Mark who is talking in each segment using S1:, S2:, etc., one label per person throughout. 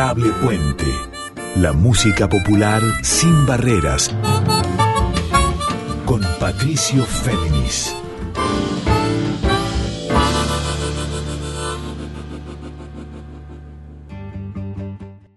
S1: Adorable Puente. La música popular sin barreras. Con Patricio Féminis.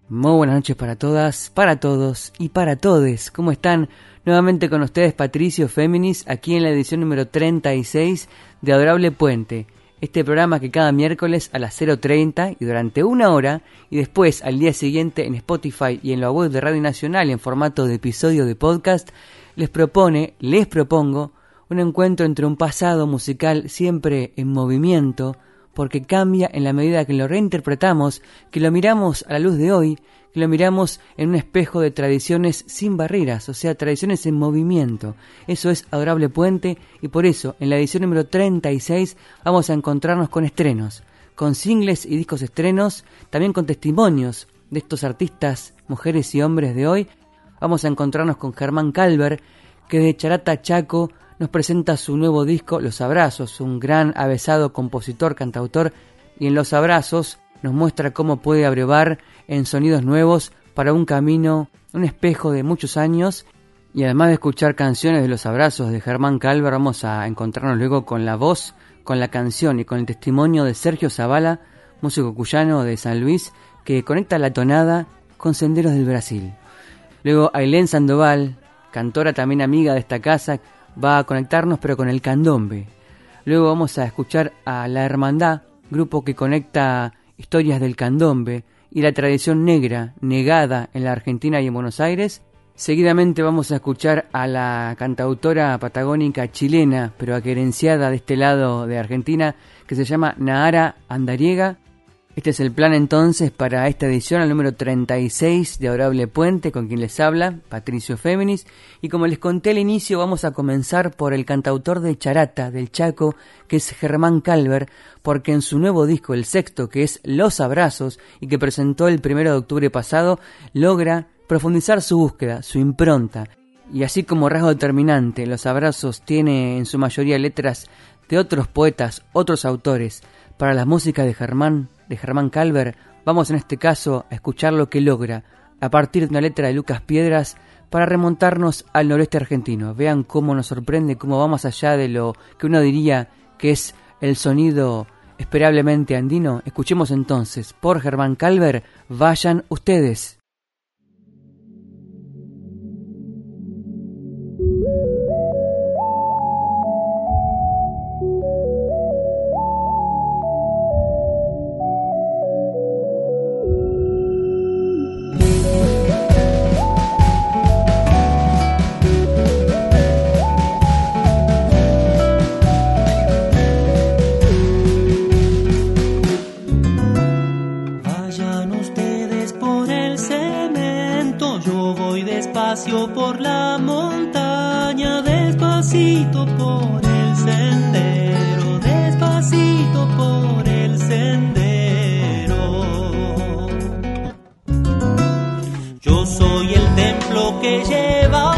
S2: Muy buenas noches para todas, para todos y para todes. ¿Cómo están? Nuevamente con ustedes Patricio Féminis, aquí en la edición número 36 de Adorable Puente. Este programa que cada miércoles a las 0.30 y durante una hora y después al día siguiente en Spotify y en la web de Radio Nacional en formato de episodio de podcast, les propone, les propongo, un encuentro entre un pasado musical siempre en movimiento, porque cambia en la medida que lo reinterpretamos, que lo miramos a la luz de hoy, que lo miramos en un espejo de tradiciones sin barreras, o sea, tradiciones en movimiento. Eso es Adorable Puente y por eso en la edición número 36 vamos a encontrarnos con estrenos, con singles y discos estrenos, también con testimonios de estos artistas, mujeres y hombres de hoy. Vamos a encontrarnos con Germán Calver, que de Charata Chaco nos presenta su nuevo disco Los Abrazos, un gran avesado compositor, cantautor, y en Los Abrazos nos muestra cómo puede abrevar en sonidos nuevos para un camino, un espejo de muchos años. Y además de escuchar canciones de Los Abrazos de Germán Calver, vamos a encontrarnos luego con la voz, con la canción y con el testimonio de Sergio Zavala, músico cuyano de San Luis, que conecta la tonada con senderos del Brasil. Luego Ailén Sandoval, cantora también amiga de esta casa, va a conectarnos pero con el candombe. Luego vamos a escuchar a La Hermandad, grupo que conecta historias del candombe y la tradición negra negada en la Argentina y en Buenos Aires. Seguidamente vamos a escuchar a la cantautora patagónica chilena, pero aquerenciada de este lado de Argentina, que se llama Nahara Andariega, este es el plan entonces para esta edición, el número 36 de Adorable Puente, con quien les habla, Patricio Féminis. Y como les conté al inicio, vamos a comenzar por el cantautor de Charata, del Chaco, que es Germán Calver, porque en su nuevo disco, el sexto, que es Los Abrazos, y que presentó el primero de octubre pasado, logra profundizar su búsqueda, su impronta. Y así como rasgo determinante, Los Abrazos tiene en su mayoría letras de otros poetas, otros autores. Para la música de Germán, de Germán Calver, vamos en este caso a escuchar lo que logra a partir de una letra de Lucas Piedras para remontarnos al noreste argentino. Vean cómo nos sorprende, cómo va más allá de lo que uno diría que es el sonido esperablemente andino. Escuchemos entonces por Germán Calver, vayan ustedes.
S3: Despacito por el sendero, despacito por el sendero. Yo soy el templo que lleva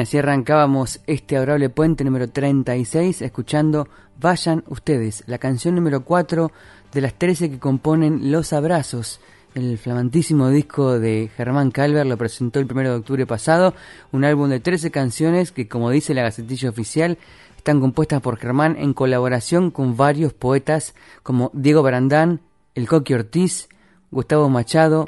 S2: así arrancábamos este adorable puente número 36 escuchando Vayan ustedes, la canción número 4 de las 13 que componen Los Abrazos. El flamantísimo disco de Germán Calver lo presentó el 1 de octubre pasado, un álbum de 13 canciones que, como dice la Gacetilla Oficial, están compuestas por Germán en colaboración con varios poetas como Diego Barandán, El Coqui Ortiz, Gustavo Machado,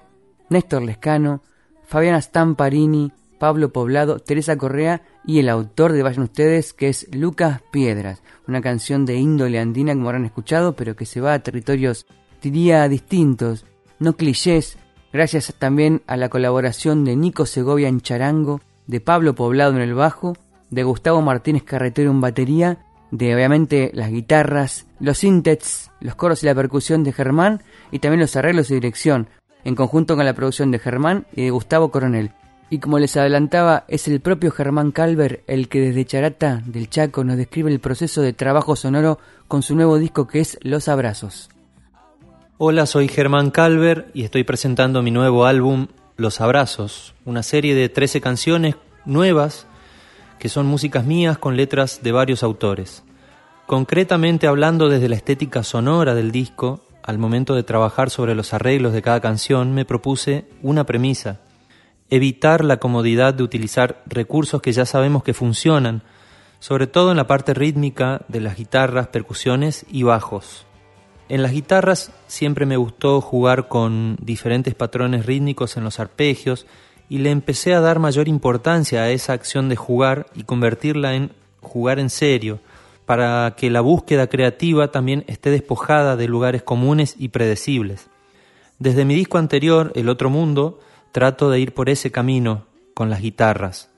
S2: Néstor Lescano, Fabiana Stamparini, Pablo Poblado, Teresa Correa y el autor de Vayan Ustedes, que es Lucas Piedras, una canción de índole andina como habrán escuchado, pero que se va a territorios, diría, distintos, no clichés, gracias también a la colaboración de Nico Segovia en charango, de Pablo Poblado en el bajo, de Gustavo Martínez Carretero en batería, de obviamente las guitarras, los sintets, los coros y la percusión de Germán, y también los arreglos y dirección, en conjunto con la producción de Germán y de Gustavo Coronel. Y como les adelantaba, es el propio Germán Calver el que desde Charata del Chaco nos describe el proceso de trabajo sonoro con su nuevo disco que es Los Abrazos.
S4: Hola, soy Germán Calver y estoy presentando mi nuevo álbum Los Abrazos, una serie de 13 canciones nuevas que son músicas mías con letras de varios autores. Concretamente hablando desde la estética sonora del disco, al momento de trabajar sobre los arreglos de cada canción me propuse una premisa evitar la comodidad de utilizar recursos que ya sabemos que funcionan, sobre todo en la parte rítmica de las guitarras, percusiones y bajos. En las guitarras siempre me gustó jugar con diferentes patrones rítmicos en los arpegios y le empecé a dar mayor importancia a esa acción de jugar y convertirla en jugar en serio, para que la búsqueda creativa también esté despojada de lugares comunes y predecibles. Desde mi disco anterior, El Otro Mundo, trato de ir por ese camino con las guitarras.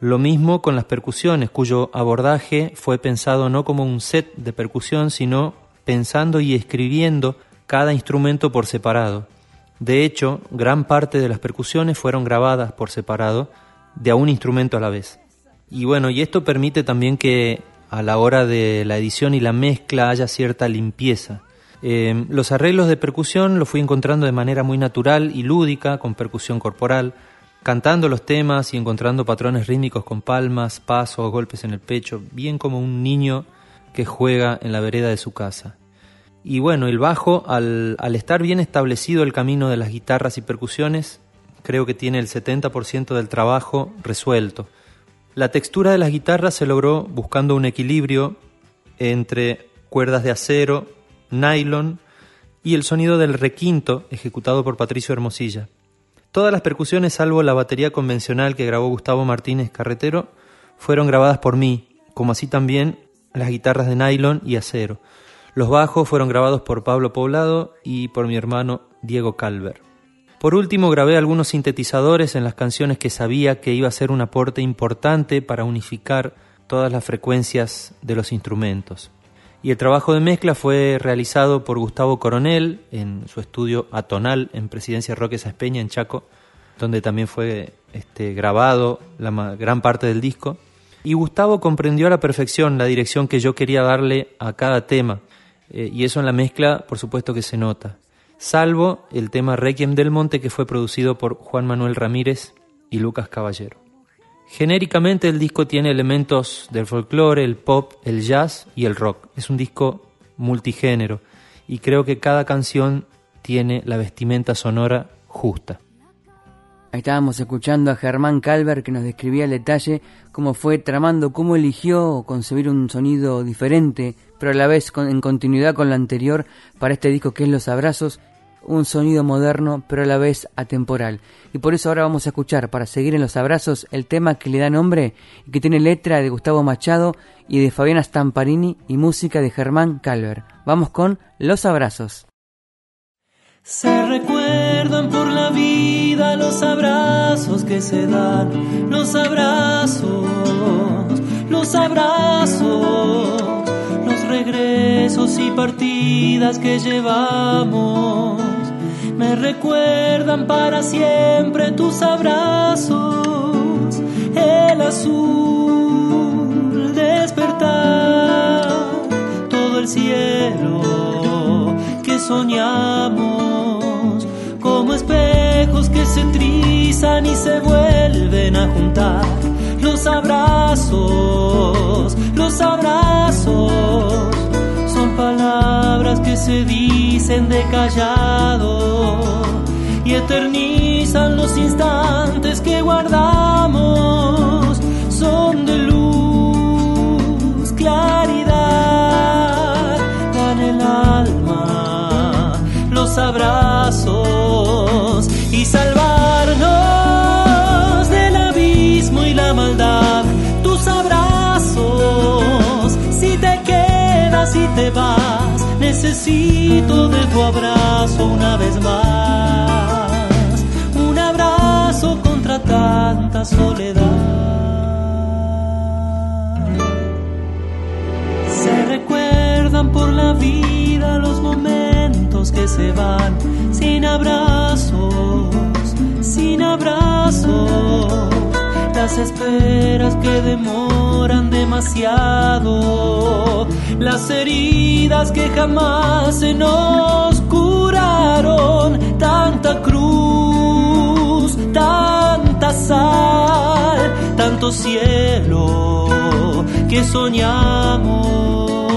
S4: Lo mismo con las percusiones, cuyo abordaje fue pensado no como un set de percusión, sino pensando y escribiendo cada instrumento por separado. De hecho, gran parte de las percusiones fueron grabadas por separado, de a un instrumento a la vez. Y bueno, y esto permite también que a la hora de la edición y la mezcla haya cierta limpieza. Em, los arreglos de percusión los fui encontrando de manera muy natural y lúdica, con percusión corporal, cantando los temas y encontrando patrones rítmicos con palmas, pasos, golpes en el pecho, bien como un niño que juega en la vereda de su casa. Y bueno, el bajo, al, al estar bien establecido el camino de las guitarras y percusiones, creo que tiene el 70% del trabajo resuelto. La textura de las guitarras se logró buscando un equilibrio entre cuerdas de acero, nylon y el sonido del requinto ejecutado por Patricio Hermosilla. Todas las percusiones, salvo la batería convencional que grabó Gustavo Martínez Carretero, fueron grabadas por mí, como así también las guitarras de nylon y acero. Los bajos fueron grabados por Pablo Poblado y por mi hermano Diego Calver. Por último, grabé algunos sintetizadores en las canciones que sabía que iba a ser un aporte importante para unificar todas las frecuencias de los instrumentos. Y el trabajo de mezcla fue realizado por Gustavo Coronel en su estudio Atonal en Presidencia Roque Saspeña en Chaco, donde también fue este, grabado la gran parte del disco. Y Gustavo comprendió a la perfección la dirección que yo quería darle a cada tema, eh, y eso en la mezcla por supuesto que se nota, salvo el tema Requiem del Monte que fue producido por Juan Manuel Ramírez y Lucas Caballero. Genéricamente el disco tiene elementos del folclore, el pop, el jazz y el rock. Es un disco multigénero y creo que cada canción tiene la vestimenta sonora justa.
S2: Estábamos escuchando a Germán Calver que nos describía el detalle cómo fue tramando, cómo eligió concebir un sonido diferente, pero a la vez en continuidad con lo anterior para este disco que es Los Abrazos. un sonido moderno pero a la vez atemporal. Y por eso ahora vamos a escuchar, para seguir en los abrazos, el tema que le da nombre y que tiene letra de Gustavo Machado y de Fabiana Stamparini y música de Germán Calver. Vamos con Los Abrazos.
S3: Se recuerdan por la vida los abrazos que se dan, los abrazos, los abrazos, los regresos y partidas que llevamos. Me recuerdan para siempre tus abrazos, el azul despertar, todo el cielo que soñamos, como espejos que se trizan y se vuelven a juntar. Los abrazos, los abrazos, palabras que se dicen de callado y eternizan los instantes que guardamos. Son de luz, claridad, dan el alma, los abrazos y salvarnos del abismo y la maldad. Quedas y te vas, necesito de tu abrazo una vez más. Un abrazo contra tanta soledad. Se recuerdan por la vida los momentos que se van sin abrazos, sin abrazos. Las esperas que demoran demasiado, las heridas que jamás se nos curaron, tanta cruz, tanta sal, tanto cielo que soñamos.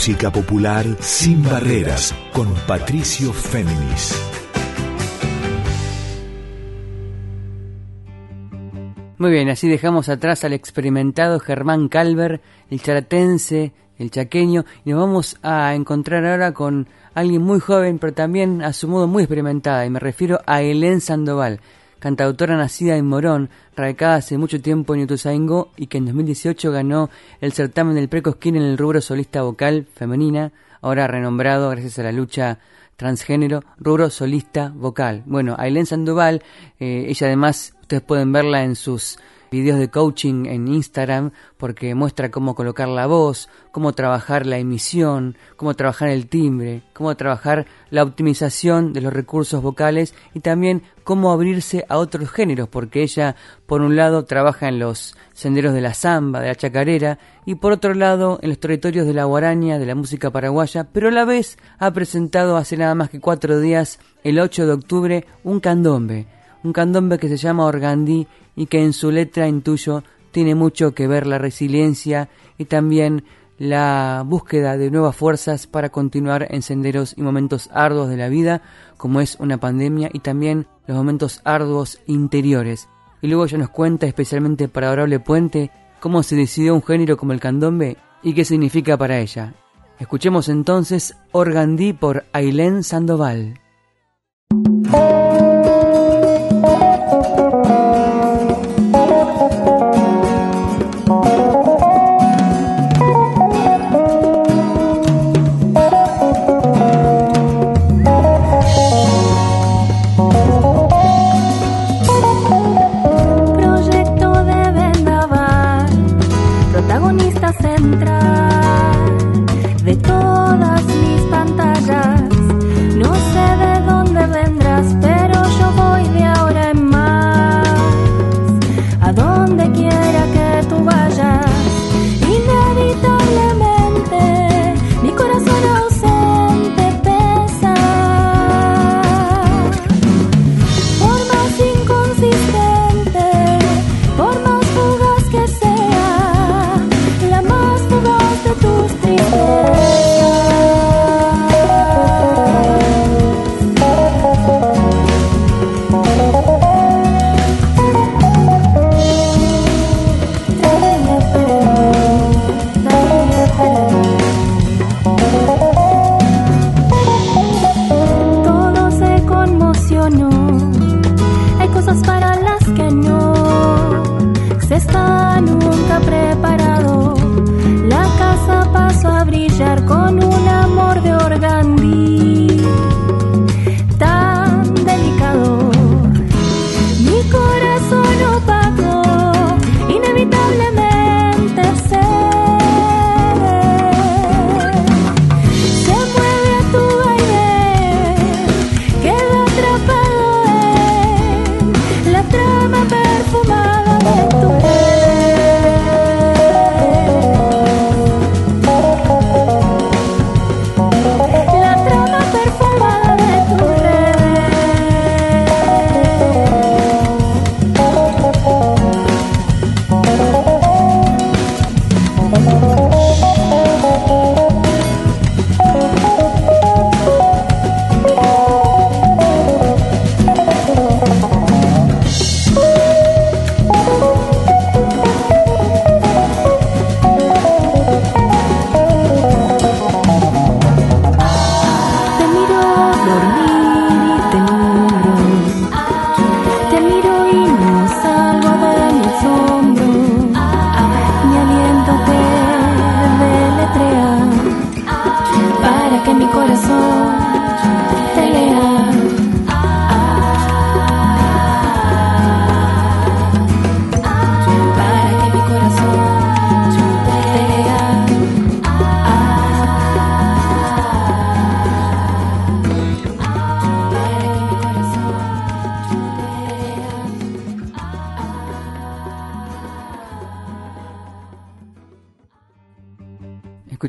S1: Música popular sin barreras, con Patricio Féminis.
S2: Muy bien, así dejamos atrás al experimentado Germán Calver, el charatense, el chaqueño, y nos vamos a encontrar ahora con alguien muy joven, pero también a su modo muy experimentada, y me refiero a Helen Sandoval, cantautora nacida en Morón, radicada hace mucho tiempo en Ituzaingó y que en 2018 ganó el certamen del Precosquín en el rubro solista vocal femenina, ahora renombrado gracias a la lucha transgénero, rubro solista vocal. Bueno, Ailén Sandoval, eh, ella además, ustedes pueden verla en sus videos de coaching en Instagram porque muestra cómo colocar la voz, cómo trabajar la emisión, cómo trabajar el timbre, cómo trabajar la optimización de los recursos vocales y también cómo abrirse a otros géneros porque ella por un lado trabaja en los senderos de la samba, de la chacarera y por otro lado en los territorios de la guaraña, de la música paraguaya, pero a la vez ha presentado hace nada más que cuatro días, el 8 de octubre, un candombe un candombe que se llama Organdí y que en su letra intuyo tiene mucho que ver la resiliencia y también la búsqueda de nuevas fuerzas para continuar en senderos y momentos arduos de la vida, como es una pandemia, y también los momentos arduos interiores. Y luego ella nos cuenta, especialmente para Adorable Puente, cómo se decidió un género como el candombe y qué significa para ella. Escuchemos entonces Organdí por Ailén Sandoval.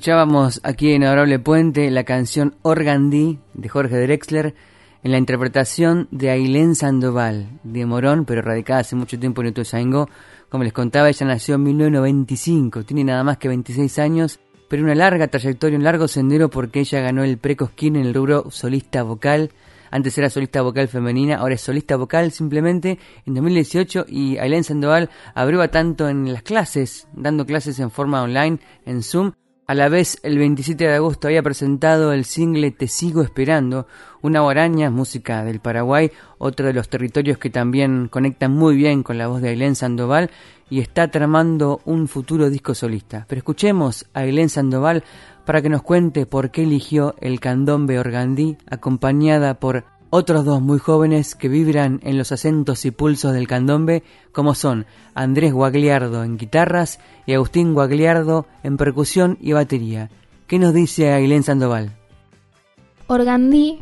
S2: Escuchábamos aquí en Adorable Puente la canción Organdí de Jorge Drexler en la interpretación de Ailén Sandoval, de Morón, pero radicada hace mucho tiempo en Ituzaingó. Como les contaba, ella nació en 1995, tiene nada más que 26 años, pero una larga trayectoria, un largo sendero porque ella ganó el Precosquín en el rubro solista vocal. Antes era solista vocal femenina, ahora es solista vocal simplemente en 2018 y Ailén Sandoval abrió tanto en las clases, dando clases en forma online, en Zoom, a la vez, el 27 de agosto había presentado el single Te sigo esperando, una guaraña, música del Paraguay, otro de los territorios que también conectan muy bien con la voz de Ailén Sandoval y está tramando un futuro disco solista. Pero escuchemos a Ailén Sandoval para que nos cuente por qué eligió el candombe organdí acompañada por otros dos muy jóvenes que vibran en los acentos y pulsos del candombe, como son Andrés Guagliardo en guitarras y Agustín Guagliardo en percusión y batería. ¿Qué nos dice Ailén Sandoval?
S5: Organdí,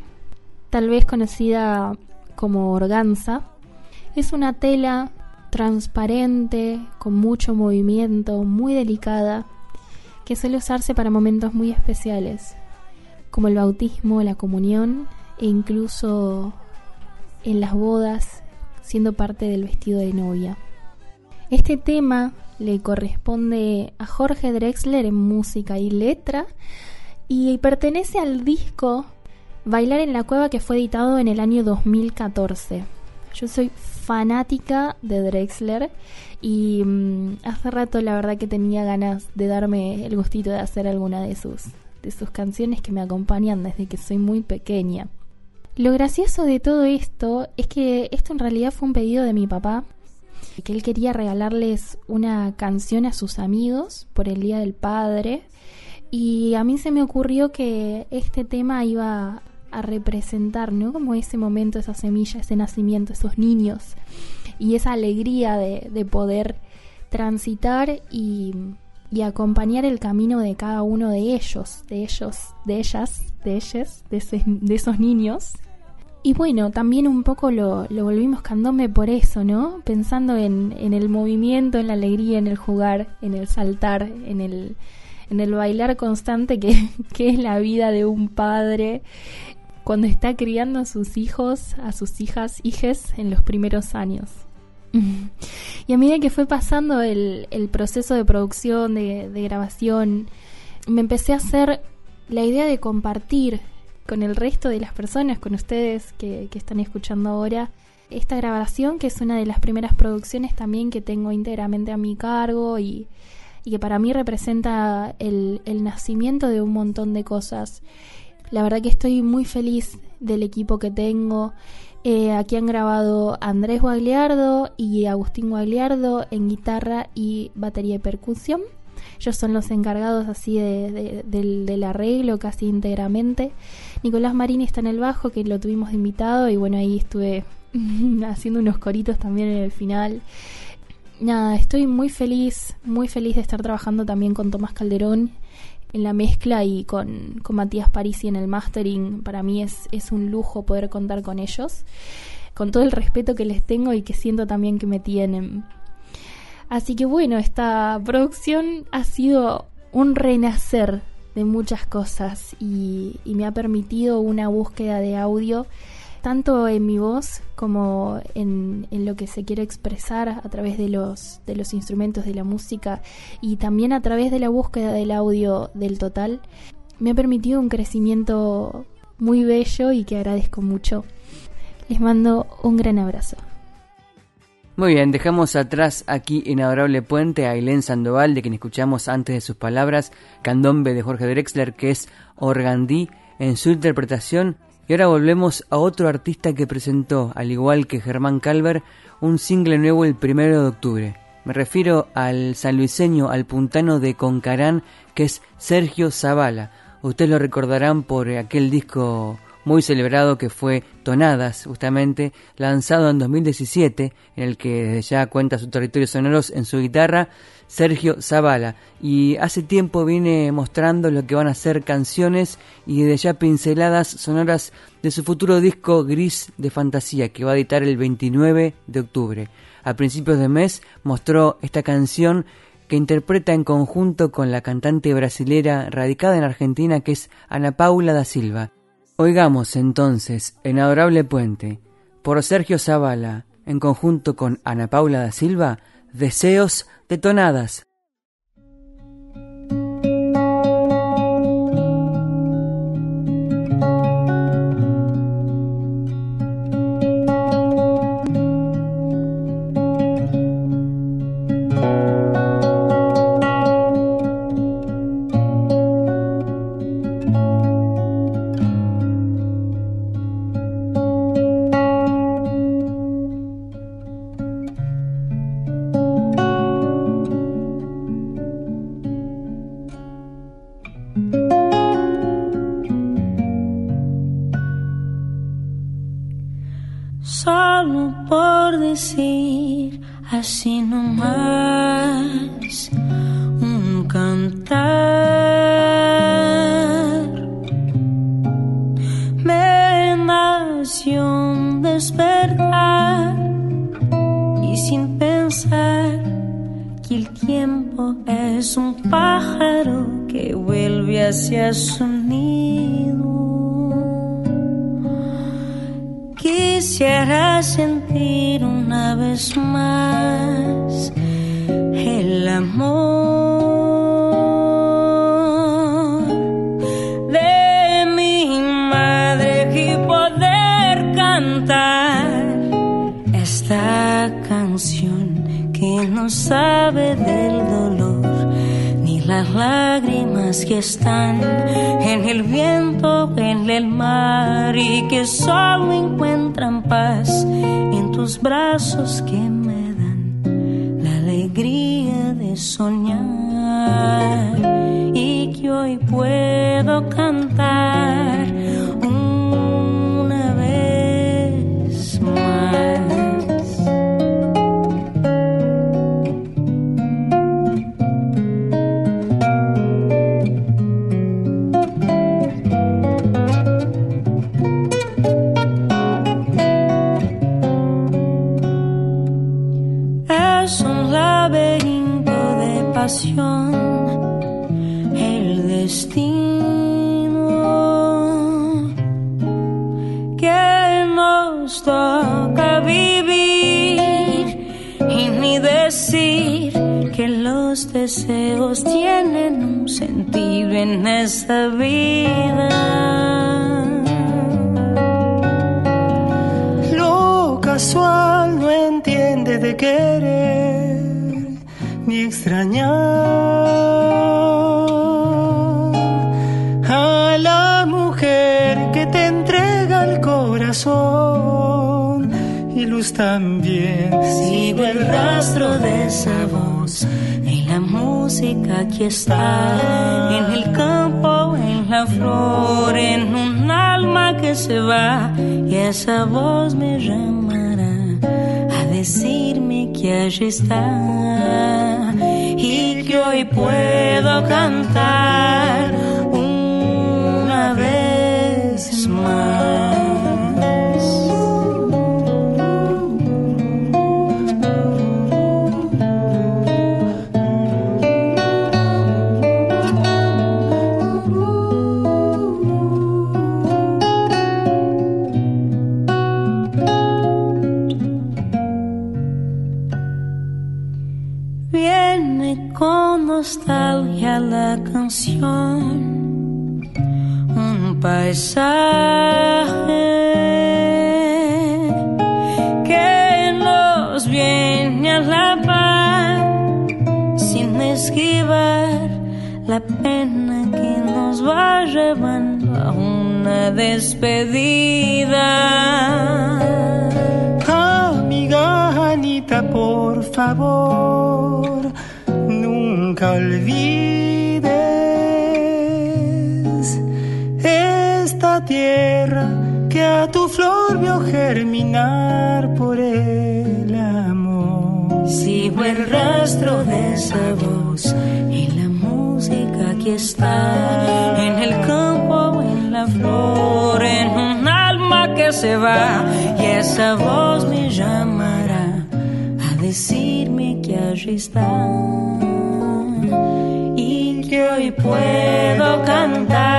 S5: tal vez conocida como organza, es una tela transparente, con mucho movimiento, muy delicada, que suele usarse para momentos muy especiales, como el bautismo, la comunión e incluso en las bodas siendo parte del vestido de novia. Este tema le corresponde a Jorge Drexler en música y letra y pertenece al disco Bailar en la Cueva que fue editado en el año 2014. Yo soy fanática de Drexler y mm, hace rato la verdad que tenía ganas de darme el gustito de hacer alguna de sus de sus canciones que me acompañan desde que soy muy pequeña. Lo gracioso de todo esto es que esto en realidad fue un pedido de mi papá, que él quería regalarles una canción a sus amigos por el Día del Padre. Y a mí se me ocurrió que este tema iba a representar, ¿no? Como ese momento, esa semilla, ese nacimiento, esos niños y esa alegría de, poder transitar y, acompañar el camino de cada uno de ellos, de ellos, de ellas, de ellos, de, esos niños. Y bueno, también un poco lo, volvimos candombe por eso, ¿no? Pensando en, el movimiento, en la alegría, en el jugar, en el saltar, en el, en el bailar constante que, que es la vida de un padre cuando está criando a sus hijos, a sus hijas, hijes en los primeros años. Y a medida que fue pasando el, proceso de producción, de, grabación, me empecé a hacer la idea de compartir con el resto de las personas, con ustedes que, están escuchando ahora, esta grabación, que es una de las primeras producciones también que tengo íntegramente a mi cargo y, que para mí representa el, nacimiento de un montón de cosas. La verdad que estoy muy feliz del equipo que tengo eh, aquí han grabado Andrés Guagliardo y Agustín Guagliardo en guitarra y batería y percusión. Ellos son los encargados así del, arreglo casi íntegramente. Nicolás Marini está en el bajo, que lo tuvimos de invitado, y bueno, ahí estuve haciendo unos coritos también en el final. Nada, estoy muy feliz, muy feliz de estar trabajando también con Tomás Calderón en la mezcla y con, con Matías Parisi en el mastering. Para mí es, es un lujo poder contar con ellos, con todo el respeto que les tengo y que siento también que me tienen. Así que bueno, esta producción ha sido un renacer de muchas cosas y, me ha permitido una búsqueda de audio tanto en mi voz como en, lo que se quiere expresar a través de los, de los instrumentos de la música y también a través de la búsqueda del audio del total, me ha permitido un crecimiento muy bello y que agradezco mucho. Les mando un gran abrazo.
S2: Muy bien, dejamos atrás aquí en Adorable Puente a Ailén Sandoval, de quien escuchamos antes de sus palabras, Candombe de Jorge Drexler, que es Organdí en su interpretación y ahora volvemos a otro artista que presentó, al igual que Germán Calver, un single nuevo el primero de octubre. Me refiero al sanluiseño, al puntano de Concarán, que es Sergio Zavala. Ustedes lo recordarán por aquel disco muy celebrado que fue Tonadas, justamente lanzado en 2017, en el que ya cuenta sus territorios sonoros en su guitarra Sergio Zavala y hace tiempo viene mostrando lo que van a ser canciones y desde ya pinceladas sonoras de su futuro disco Gris de Fantasía que va a editar el 29 de octubre. A principios de mes mostró esta canción que interpreta en conjunto con la cantante brasilera radicada en Argentina que es Ana Paula da Silva. Oigamos entonces en Adorable Puente por Sergio Zavala en conjunto con Ana Paula da Silva Deseos detonadas que no sabe del dolor, ni
S6: las lágrimas que están en el viento, en el mar, y que solo encuentran paz en tus brazos que me dan la alegría de soñar y que hoy puedo deseos tienen un sentido en esta vida.
S3: Lo casual no entiende de querer ni extrañar. y luz también.
S6: Sigo el rastro de esa la música que está. En el campo, en la flor, en un alma que se va. Y esa voz me llamará a decirme que allí está. Y que hoy puedo cantar una vez más. Paisaje que nos viene a la paz sin esquivar la pena que nos va llevando a una despedida.
S3: Amiga Anita, por favor nunca olvides tierra que a tu flor vio germinar por el amor.
S6: Sigo el rastro de esa voz en la música que está en el campo, en la flor, en un alma que se va y esa voz me llamará a decirme que allí está y que hoy puedo cantar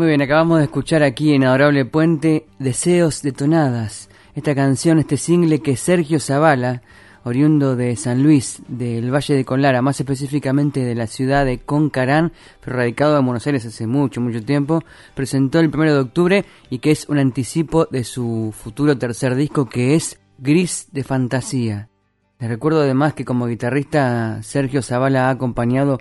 S2: Muy bien, acabamos de escuchar aquí en Adorable Puente Deseos de Tonadas. Esta canción, este single que Sergio Zavala, oriundo de San Luis, del Valle de Conlara, más específicamente de la ciudad de Concarán, pero radicado en Buenos Aires hace mucho, mucho tiempo, presentó el 1 de octubre y que es un anticipo de su futuro tercer disco que es Gris de Fantasía. Les recuerdo además que como guitarrista Sergio Zavala ha acompañado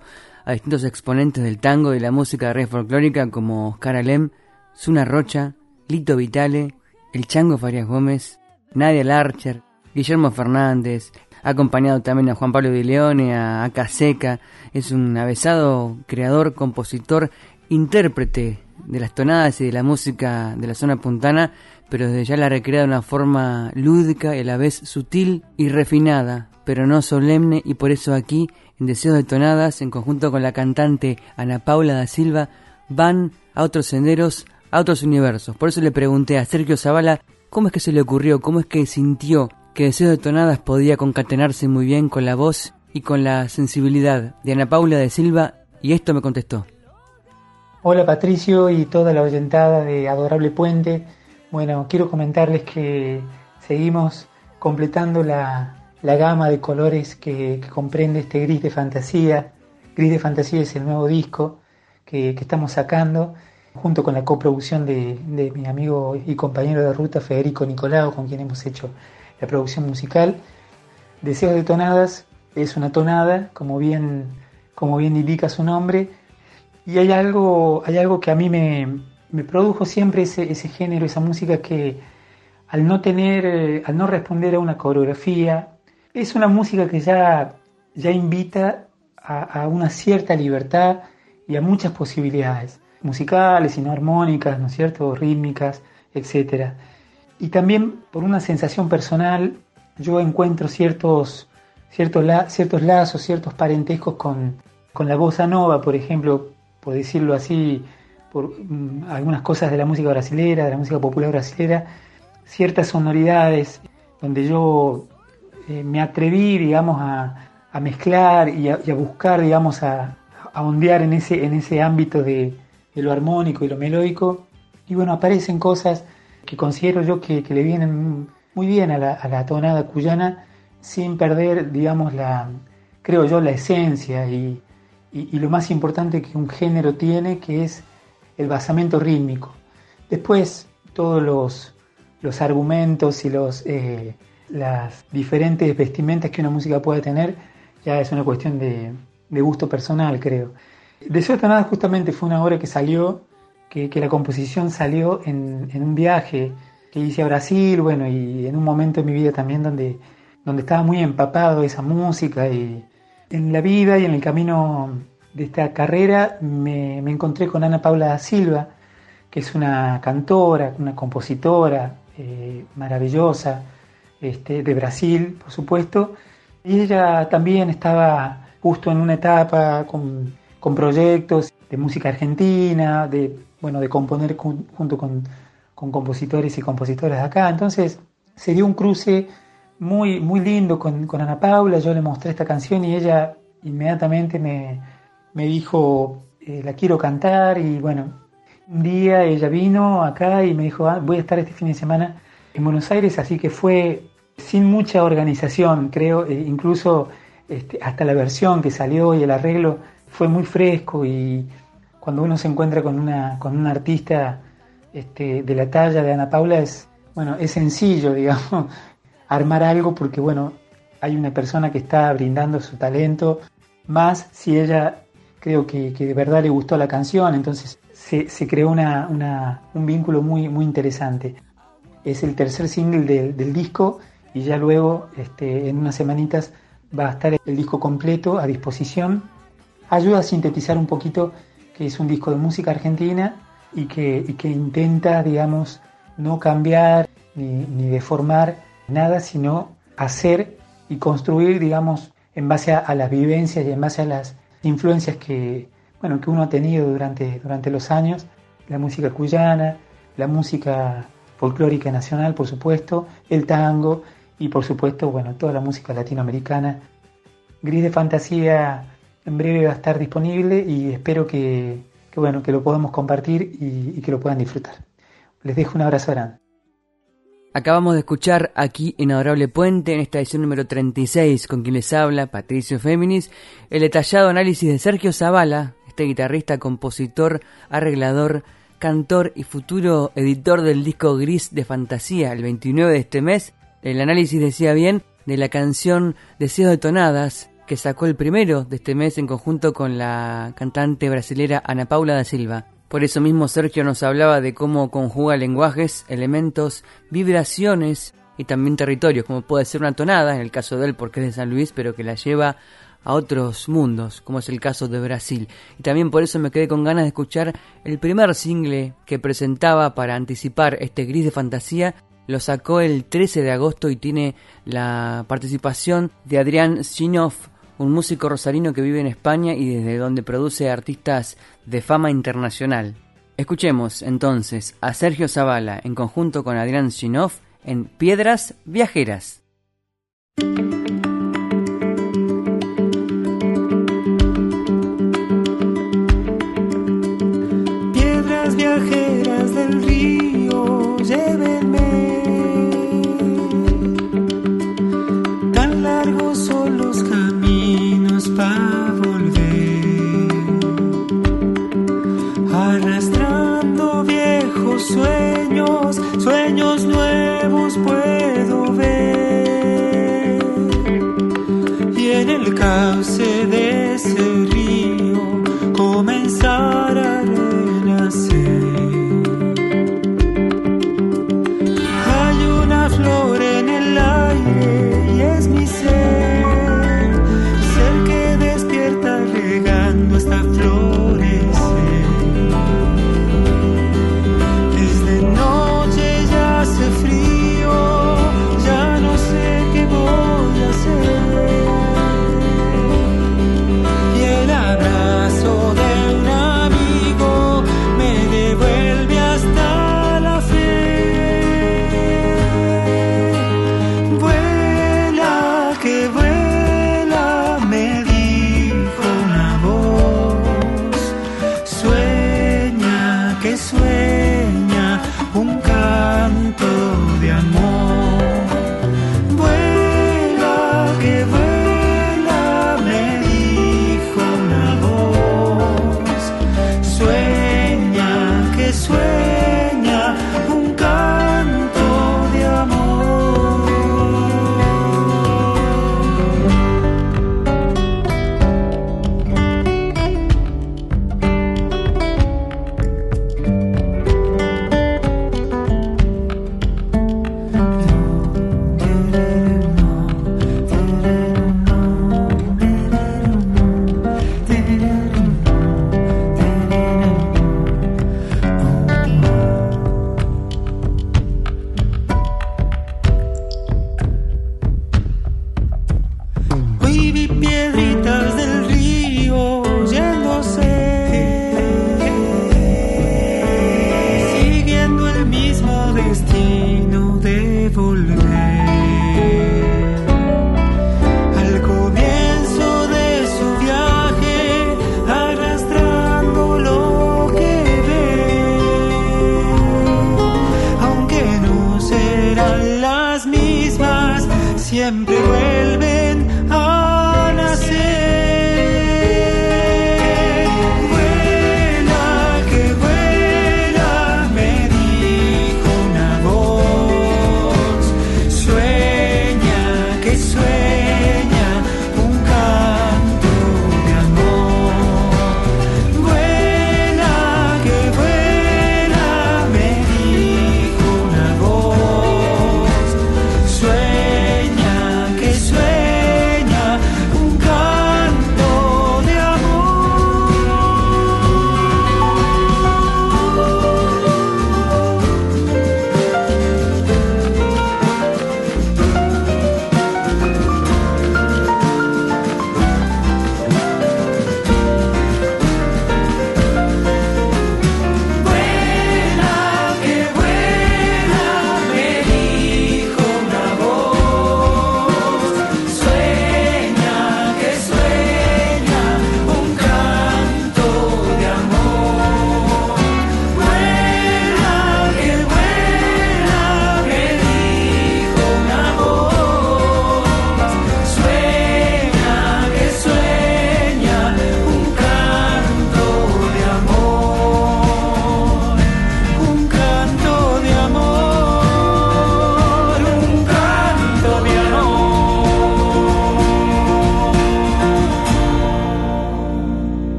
S2: a distintos exponentes del tango y la música de red folclórica como Oscar Alem, Zuna Rocha, Lito Vitale, El Chango Farias Gómez, Nadia Larcher, Guillermo Fernández, ha acompañado también a Juan Pablo de Leone, a Aca Seca, es un avesado creador, compositor, intérprete de las tonadas y de la música de la zona puntana pero desde ya la recrea de una forma lúdica y a la vez sutil y refinada, pero no solemne, y por eso aquí, en Deseos de Tonadas, en conjunto con la cantante Ana Paula da Silva, van a otros senderos, a otros universos. Por eso le pregunté a Sergio Zavala cómo es que se le ocurrió, cómo es que sintió que Deseos de Tonadas podía concatenarse muy bien con la voz y con la sensibilidad de Ana Paula de Silva, y esto me contestó.
S7: Hola Patricio y toda la oyentada de Adorable Puente. Bueno, quiero comentarles que seguimos completando la, gama de colores que, comprende este gris de fantasía. Gris de fantasía es el nuevo disco que, estamos sacando junto con la coproducción de, mi amigo y compañero de ruta Federico Nicolau, con quien hemos hecho la producción musical. Deseos de tonadas es una tonada, como bien, como bien indica su nombre, y hay algo, hay algo que a mí me, produjo siempre ese, ese, género, esa música que al no tener, eh, al no responder a una coreografía, es una música que ya, ya invita a, una cierta libertad y a muchas posibilidades, musicales y no armónicas, ¿no es cierto?, rítmicas, etc. Y también por una sensación personal, yo encuentro ciertos, ciertos, ciertos lazos, ciertos parentescos con, con la bossa nova, por ejemplo, por decirlo así, por mm, algunas cosas de la música brasilera, de la música popular brasilera, ciertas sonoridades donde yo eh, me atreví, digamos, a, mezclar y a, buscar, digamos, a, a, ondear en ese, en ese ámbito de, lo armónico y lo melódico. Y bueno, aparecen cosas que considero yo que, le vienen muy bien a la, a la tonada cuyana sin perder, digamos, la, creo yo, la esencia y, y, lo más importante que un género tiene, que es el basamento rítmico. Después, todos los, los argumentos y los, eh, las diferentes vestimentas que una música puede tener, ya es una cuestión de, de gusto personal, creo. De cierta nada justamente fue una obra que salió, que, la composición salió en, un viaje que hice a Brasil, bueno, y en un momento en mi vida también donde, donde estaba muy empapado de esa música y, en la vida y en el camino de esta carrera me, encontré con Ana Paula Silva, que es una cantora, una compositora eh, maravillosa, este, de Brasil, por supuesto, y ella también estaba justo en una etapa con, proyectos de música argentina, de, bueno, de componer junto con, compositores y compositoras de acá, entonces se dio un cruce muy, muy lindo con, Ana Paula, yo le mostré esta canción y ella inmediatamente me, dijo, eh, la quiero cantar y bueno, un día ella vino acá y me dijo, ah, voy a estar este fin de semana en Buenos Aires, así que fue sin mucha organización, creo, e incluso este, hasta la versión que salió y el arreglo fue muy fresco y cuando uno se encuentra con una, con un artista este, de la talla de Ana Paula es, bueno, es sencillo, digamos, armar algo porque, bueno, hay una persona que está brindando su talento, más si ella creo que, de verdad le gustó la canción, entonces se, creó una, un vínculo muy, muy interesante. Es el tercer single del, disco y ya luego, este, en unas semanitas, va a estar el disco completo a disposición. Ayuda a sintetizar un poquito que es un disco de música argentina y que, que intenta, digamos, no cambiar ni, ni deformar nada sino hacer y construir, digamos, en base a, las vivencias y en base a las influencias que, bueno, que uno ha tenido durante, durante los años, la música cuyana, la música folclórica nacional, por supuesto, el tango y por supuesto, bueno, toda la música latinoamericana. Gris de Fantasía en breve va a estar disponible y espero que, bueno, que lo podamos compartir y, y que lo puedan disfrutar. Les dejo un abrazo grande.
S2: Acabamos de escuchar aquí en Adorable Puente, en esta edición número 36, con quien les habla, Patricio Féminis, el detallado análisis de Sergio Zavala, este guitarrista, compositor, arreglador, cantor y futuro editor del disco Gris de Fantasía, el 29 de este mes. El análisis decía bien de la canción Deseos de Tonadas, que sacó el primero de este mes en conjunto con la cantante brasilera Ana Paula da Silva. Por eso mismo Sergio nos hablaba de cómo conjuga lenguajes, elementos, vibraciones y también territorios, como puede ser una tonada, en el caso de él porque es de San Luis, pero que la lleva a otros mundos, como es el caso de Brasil. Y también por eso me quedé con ganas de escuchar el primer single que presentaba para anticipar este gris de fantasía,
S3: lo sacó el 13 de agosto y tiene la participación de Adrián Sinoff, un músico rosarino que vive en España y desde donde produce artistas de fama internacional. Escuchemos entonces a Sergio Zavala en conjunto con Adrián Sinoff en Piedras Viajeras.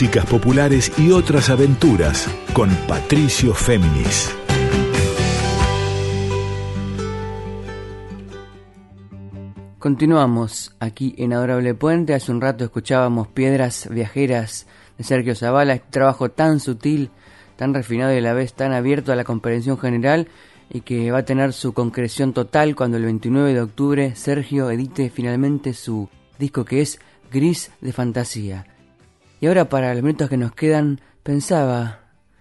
S1: músicas populares y otras aventuras con Patricio Féminis.
S2: Continuamos aquí en Adorable Puente. Hace un rato escuchábamos Piedras Viajeras de Sergio Zavala, este trabajo tan sutil, tan refinado y a la vez tan abierto a la comprensión general y que va a tener su concreción total cuando el 29 de octubre Sergio edite finalmente su disco que es Gris de Fantasía. Y ahora para los minutos que nos quedan, pensaba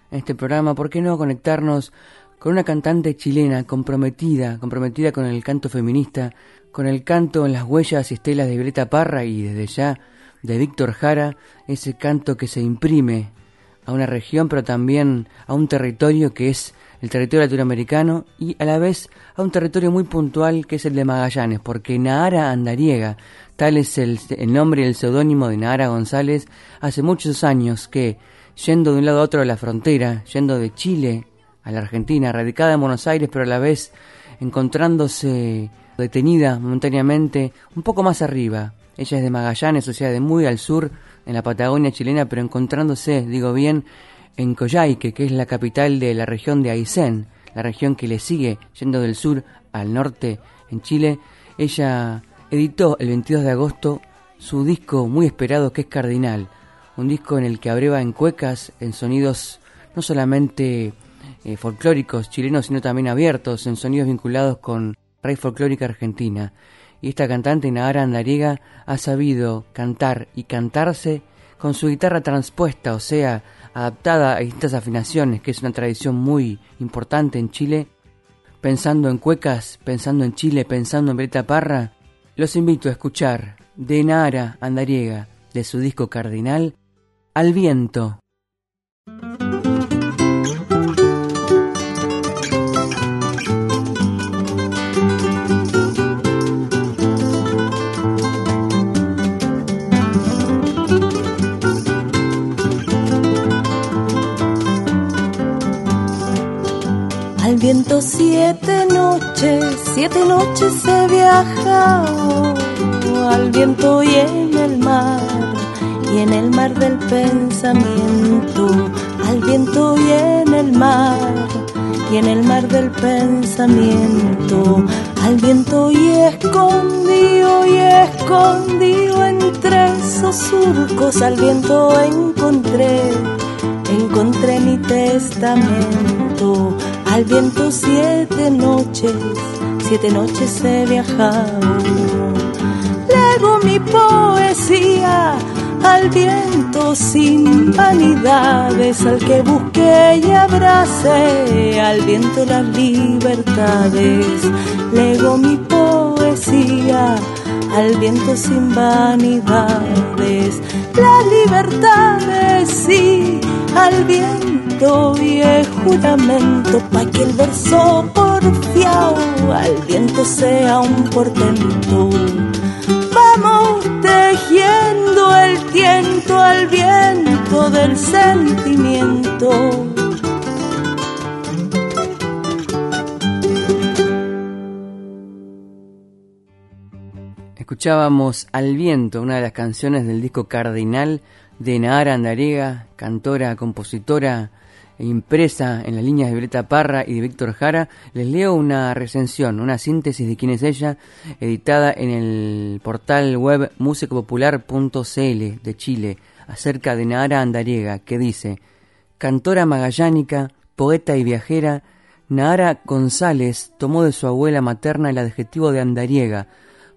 S2: en este programa, ¿por qué no conectarnos con una cantante chilena comprometida, comprometida con el canto feminista, con el canto en las huellas y estelas de Violeta Parra y desde ya de Víctor Jara, ese canto que se imprime a una región, pero también a un territorio que es el territorio latinoamericano y a la vez a un territorio muy puntual que es el de Magallanes, porque Nahara Andariega, tal es el, el nombre y el seudónimo de Nahara González, hace muchos años que, yendo de un lado a otro de la frontera, yendo de Chile a la Argentina, radicada en Buenos Aires, pero a la vez encontrándose detenida momentáneamente un poco más arriba. Ella es de Magallanes, o sea, de muy al sur, en la Patagonia chilena, pero encontrándose, digo bien, en Coyhaique, que es la capital de la región de Aysén, la región que le sigue yendo del sur al norte en Chile. Ella editó el 22 de agosto su disco muy esperado que es Cardinal, un disco en el que abreva en cuecas, en sonidos no solamente eh, folclóricos chilenos, sino también abiertos, en sonidos vinculados con raíz folclórica argentina. Y esta cantante Nahara Andariega ha sabido cantar y cantarse con su guitarra transpuesta, o sea, adaptada a distintas afinaciones, que es una tradición muy importante en Chile. Pensando en cuecas, pensando en Chile, pensando en Breta Parra, los invito a escuchar de Nahara Andariega, de su disco Cardinal, Al viento.
S6: Viento siete noches, siete noches he viajado al viento y en el mar, y en el mar del pensamiento, al viento y en el mar, y en el mar del pensamiento, al viento y escondido y escondido entre esos surcos, al viento encontré, encontré mi testamento al viento siete noches, siete noches he viajado. Lego mi poesía al viento sin vanidades, al que busque y abrace al viento las libertades. Lego mi poesía al viento sin vanidades, las libertades sí, al viento y el juramento pa' que el verso porfiao al viento sea un portento. Vamos tejiendo el tiento al viento del sentimiento.
S2: Escuchábamos Al viento, una de las canciones del disco Cardinal de Nahara Andariega, cantora, compositora, impresa en las líneas de Violeta Parra y de Víctor Jara, les leo una recensión, una síntesis de quién es ella, editada en el portal web musicopopular.cl de Chile, acerca de Nahara Andariega, que dice, cantora magallánica, poeta y viajera, Nahara González tomó de su abuela materna el adjetivo de andariega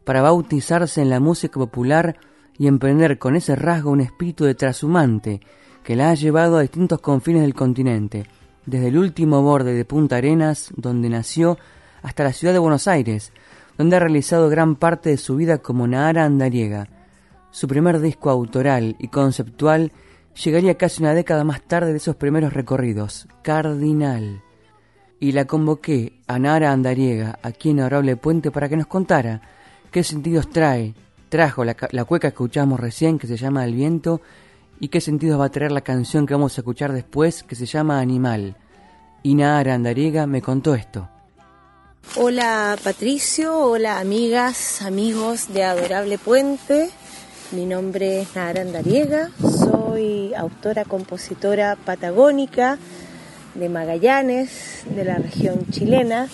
S2: para bautizarse en la música popular y emprender con ese rasgo un espíritu de trashumante que la ha llevado a distintos confines del continente, desde el último borde de Punta Arenas, donde nació, hasta la ciudad de Buenos Aires, donde ha realizado gran parte de su vida como Nahara Andariega. Su primer disco autoral y conceptual llegaría casi una década más tarde de esos primeros recorridos, Cardinal. Y la convoqué a Nahara Andariega, aquí en Adorable Puente, para que nos contara qué sentidos trae, trajo la, la cueca que escuchamos recién, que se llama El Viento, y qué sentido va a traer la canción que vamos a escuchar después, que se llama Animal. Y Nahara Andariega me contó esto.
S8: Hola Patricio, hola amigas, amigos de Adorable Puente. Mi nombre es Nahara Andariega, soy autora, compositora patagónica de Magallanes, de la región chilena.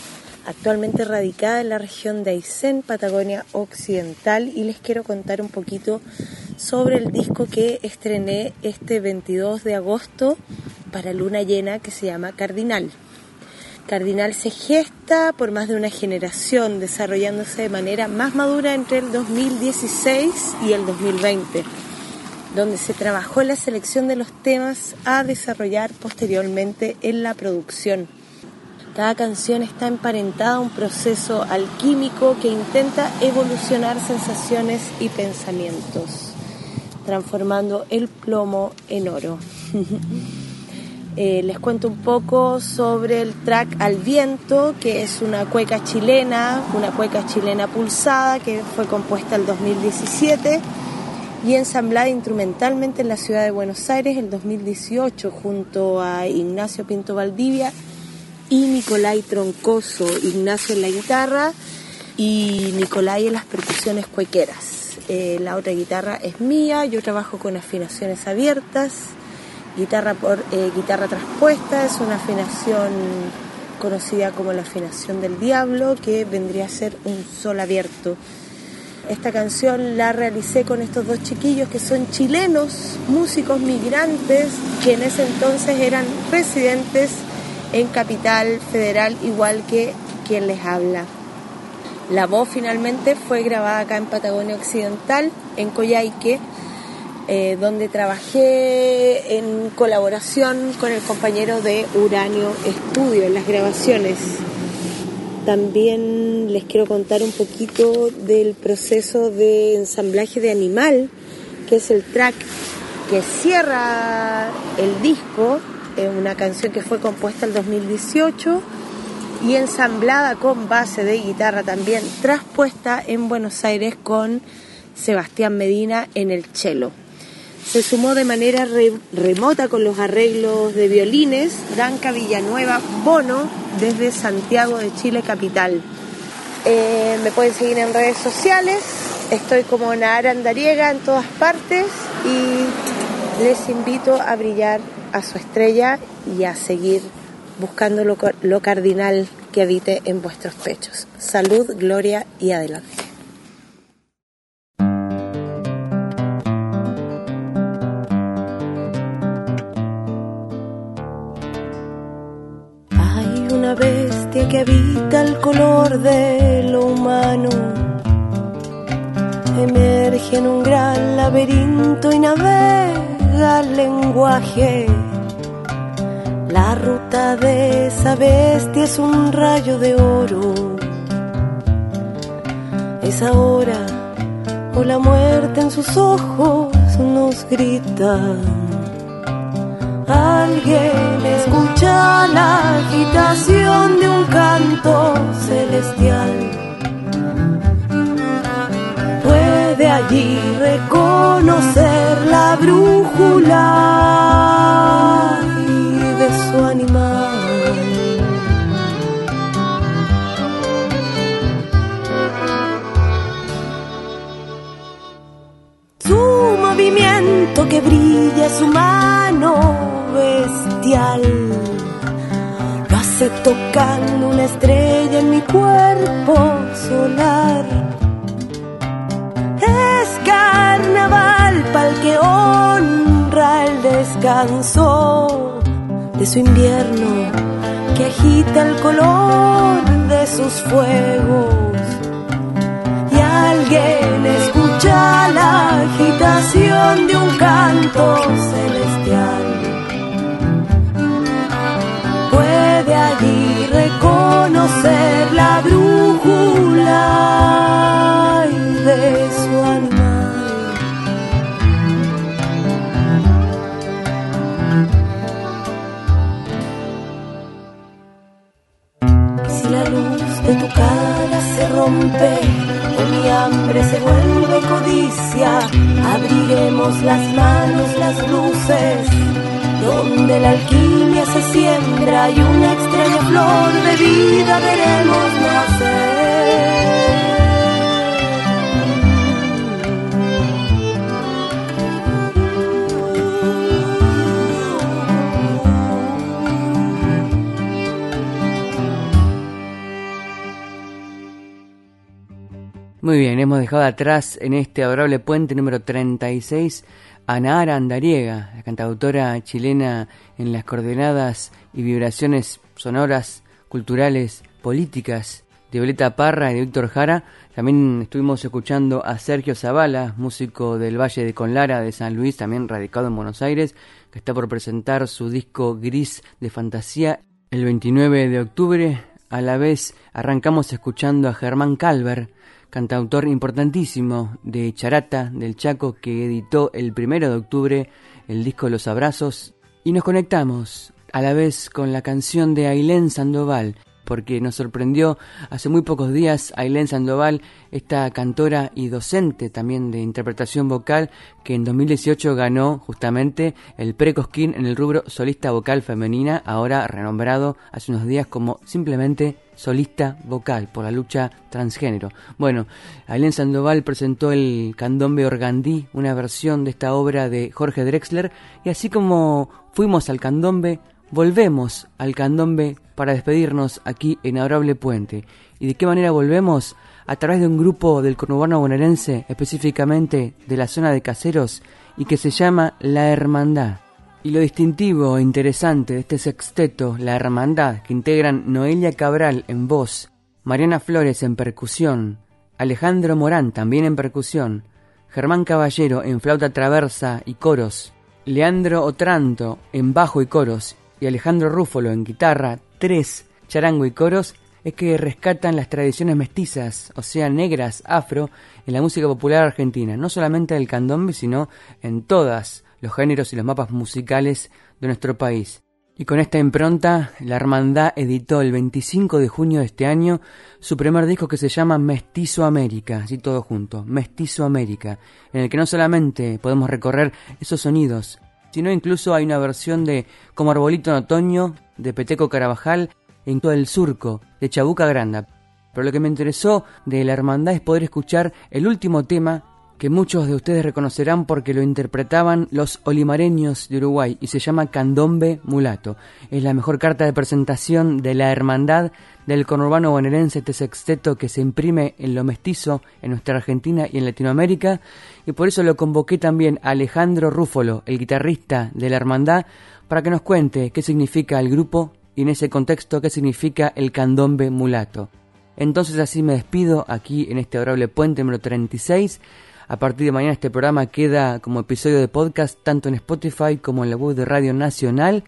S8: Actualmente radicada en la región de Aysén, Patagonia Occidental, y les quiero contar un poquito sobre el disco que estrené este 22 de agosto para Luna Llena que se llama Cardinal. Cardinal se gesta por más de una generación, desarrollándose de manera más madura entre el 2016 y el 2020, donde se trabajó la selección de los temas a desarrollar posteriormente en la producción. Cada canción está emparentada a un proceso alquímico que intenta evolucionar sensaciones y pensamientos, transformando el plomo en oro. Eh, les cuento un poco sobre el track Al Viento, que es una cueca chilena, una cueca chilena pulsada que fue compuesta el 2017 y ensamblada instrumentalmente en la ciudad de Buenos Aires el 2018 junto a Ignacio Pinto Valdivia y Nicolai Troncoso, Ignacio en la guitarra y Nicolai en las percusiones cuequeras. Eh, la otra guitarra es mía, yo trabajo con afinaciones abiertas Guitarra por eh, guitarra traspuesta es una afinación conocida como la afinación del diablo, que vendría a ser un sol abierto. Esta canción la realicé con estos dos chiquillos que son chilenos, músicos migrantes, que en ese entonces eran residentes en Capital Federal, igual que quien les habla. La voz finalmente fue grabada acá en Patagonia Occidental, en Coyhaique, eh, donde trabajé en colaboración con el compañero de Uranio Estudio en las grabaciones. También les quiero contar un poquito del proceso de ensamblaje de Animal, que es el track que cierra el disco, es una canción que fue compuesta en 2018 y ensamblada con base de guitarra también, traspuesta en Buenos Aires con Sebastián Medina en el cello se sumó de manera remota con los arreglos de violines Branca Villanueva Bono desde Santiago de Chile capital. Eh, me pueden seguir en redes sociales, estoy como Nahara Andariega en todas partes y les invito a brillar a su estrella y a seguir buscando lo cardinal que habite en vuestros pechos. Salud, gloria y adelante.
S6: que habita el color de lo humano. Emerge en un gran laberinto y navega el lenguaje. La ruta de esa bestia es un rayo de oro. Es ahora o la muerte en sus ojos nos grita Alguien escucha la agitación de un canto celestial. Puede allí reconocer la brújula que brilla su mano bestial. Lo hace tocando una estrella en mi cuerpo solar. Es carnaval para el que honra el descanso de su invierno que agita el color de sus fuegos. Y alguien la agitación de un canto celestial. y reconocer la brújula de su animal. Si la luz de tu cara se rompe hambre se vuelve codicia, abriremos las manos, las luces donde la alquimia se siembra y una extraña flor de vida veremos nacer.
S2: Hemos dejado atrás en este adorable puente número 36 a Nara Andariega, la cantautora chilena en las coordenadas y vibraciones sonoras, culturales, políticas de Violeta Parra y de Víctor Jara. También estuvimos escuchando a Sergio Zavala, músico del Valle de Conlara de San Luis, también radicado en Buenos Aires, que está por presentar su disco Gris de Fantasía el 29 de octubre. A la vez arrancamos escuchando a Germán Calver, cantautor importantísimo de Charata del Chaco, que editó el 1 de octubre el disco Los Abrazos. Y nos conectamos a la vez con la canción de Ailén Sandoval, porque nos sorprendió hace muy pocos días Ailén Sandoval, esta cantora y docente también de interpretación vocal, que en 2018 ganó justamente el Precosquín en el rubro solista vocal femenina, ahora renombrado hace unos días como simplemente solista vocal por la lucha transgénero. Bueno, Ailén Sandoval presentó el Candombe Organdí, una versión de esta obra de Jorge Drexler, y así como fuimos al candombe, volvemos al candombe para despedirnos aquí en Adorable Puente. ¿Y de qué manera volvemos? A través de un grupo del conurbano bonaerense, específicamente de la zona de Caseros, y que se llama La Hermandad. Y lo distintivo e interesante de este sexteto, La Hermandad, que integran Noelia Cabral en voz, Mariana Flores en percusión, Alejandro Morán también en percusión, Germán Caballero en flauta traversa y coros, Leandro Otranto en bajo y coros y Alejandro Rúfolo en guitarra, tres, charango y coros, es que rescatan las tradiciones mestizas, o sea, negras, afro, en la música popular argentina, no solamente del candombe, sino en todos los géneros y los mapas musicales de nuestro país. Y con esta impronta, la Hermandad editó el 25 de junio de este año su primer disco que se llama Mestizo América, así todo junto, Mestizo América, en el que no solamente podemos recorrer esos sonidos, sino incluso hay una versión de Como Arbolito en Otoño, de Peteco Carabajal, en todo el surco, de Chabuca Granda. Pero lo que me interesó de la hermandad es poder escuchar el último tema que muchos de ustedes reconocerán porque lo interpretaban los olimareños de Uruguay y se llama Candombe Mulato. Es la mejor carta de presentación de la hermandad del conurbano bonaerense, este sexteto que se imprime en lo mestizo en nuestra Argentina y en Latinoamérica y por eso lo convoqué también a Alejandro Rúfolo, el guitarrista de la hermandad, para que nos cuente qué significa el grupo y en ese contexto qué significa el candombe mulato. Entonces así me despido aquí en este adorable puente número 36 a partir de mañana este programa queda como episodio de podcast tanto en Spotify como en la web de Radio Nacional.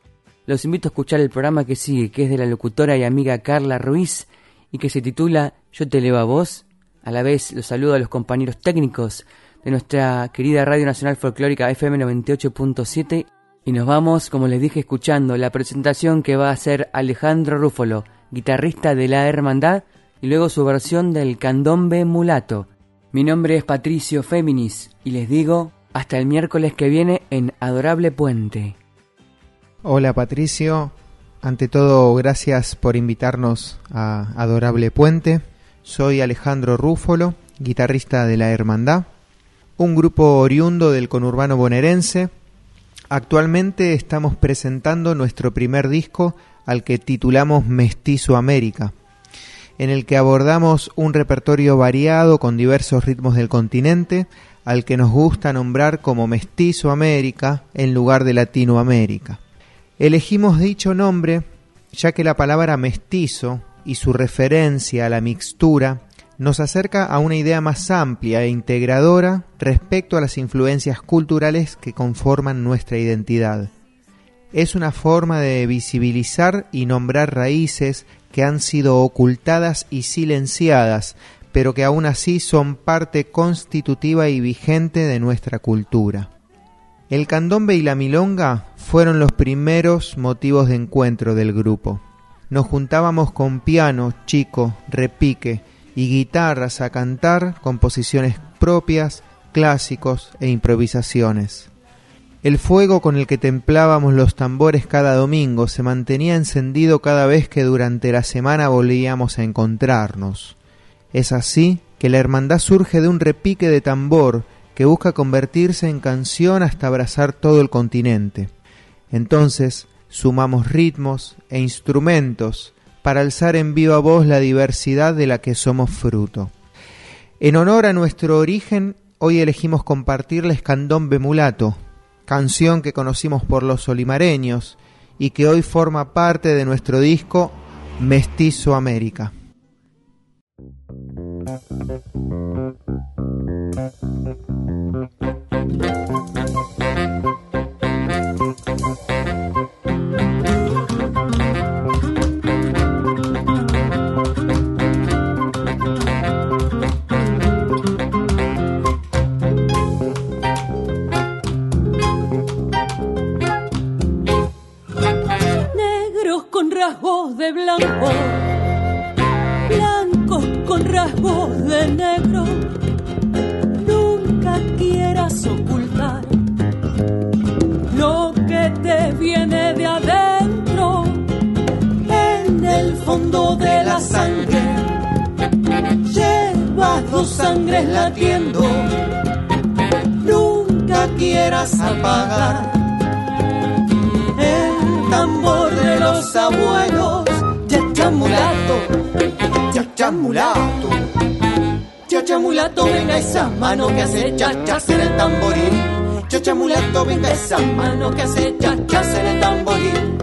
S2: Los invito a escuchar el programa que sigue, que es de la locutora y amiga Carla Ruiz y que se titula Yo te leo a vos. A la vez los saludo a los compañeros técnicos de nuestra querida Radio Nacional Folclórica FM 98.7 y nos vamos, como les dije, escuchando la presentación que va a hacer Alejandro Rúfolo, guitarrista de la Hermandad, y luego su versión del Candombe Mulato. Mi nombre es Patricio Féminis y les digo hasta el miércoles que viene en Adorable Puente.
S9: Hola Patricio, ante todo gracias por invitarnos a Adorable Puente. Soy Alejandro Rúfolo, guitarrista de La Hermandad, un grupo oriundo del conurbano bonaerense. Actualmente estamos presentando nuestro primer disco al que titulamos Mestizo América en el que abordamos un repertorio variado con diversos ritmos del continente, al que nos gusta nombrar como Mestizo América en lugar de Latinoamérica. Elegimos dicho nombre ya que la palabra mestizo y su referencia a la mixtura nos acerca a una idea más amplia e integradora respecto a las influencias culturales que conforman nuestra identidad. Es una forma de visibilizar y nombrar raíces que han sido ocultadas y silenciadas, pero que aún así son parte constitutiva y vigente de nuestra cultura. El candombe y la milonga fueron los primeros motivos de encuentro del grupo. Nos juntábamos con piano, chico, repique y guitarras a cantar composiciones propias, clásicos e improvisaciones. El fuego con el que templábamos los tambores cada domingo se mantenía encendido cada vez que durante la semana volvíamos a encontrarnos. Es así que la hermandad surge de un repique de tambor que busca convertirse en canción hasta abrazar todo el continente. Entonces sumamos ritmos e instrumentos para alzar en viva voz la diversidad de la que somos fruto. En honor a nuestro origen, hoy elegimos compartirles Candombe Mulato, canción que conocimos por los solimareños y que hoy forma parte de nuestro disco Mestizo América.
S10: Blanco, blancos con rasgos de negro. Nunca quieras ocultar lo que te viene de adentro, en el fondo de la sangre. Llevas dos sangres latiendo, nunca quieras apagar el tambor de los abuelos. Chachamulato, chachamulato, chachamulato, venga esa mano que hace chachas en el tamborín. Chachamulato, venga esa mano que hace chachas en el tamborín.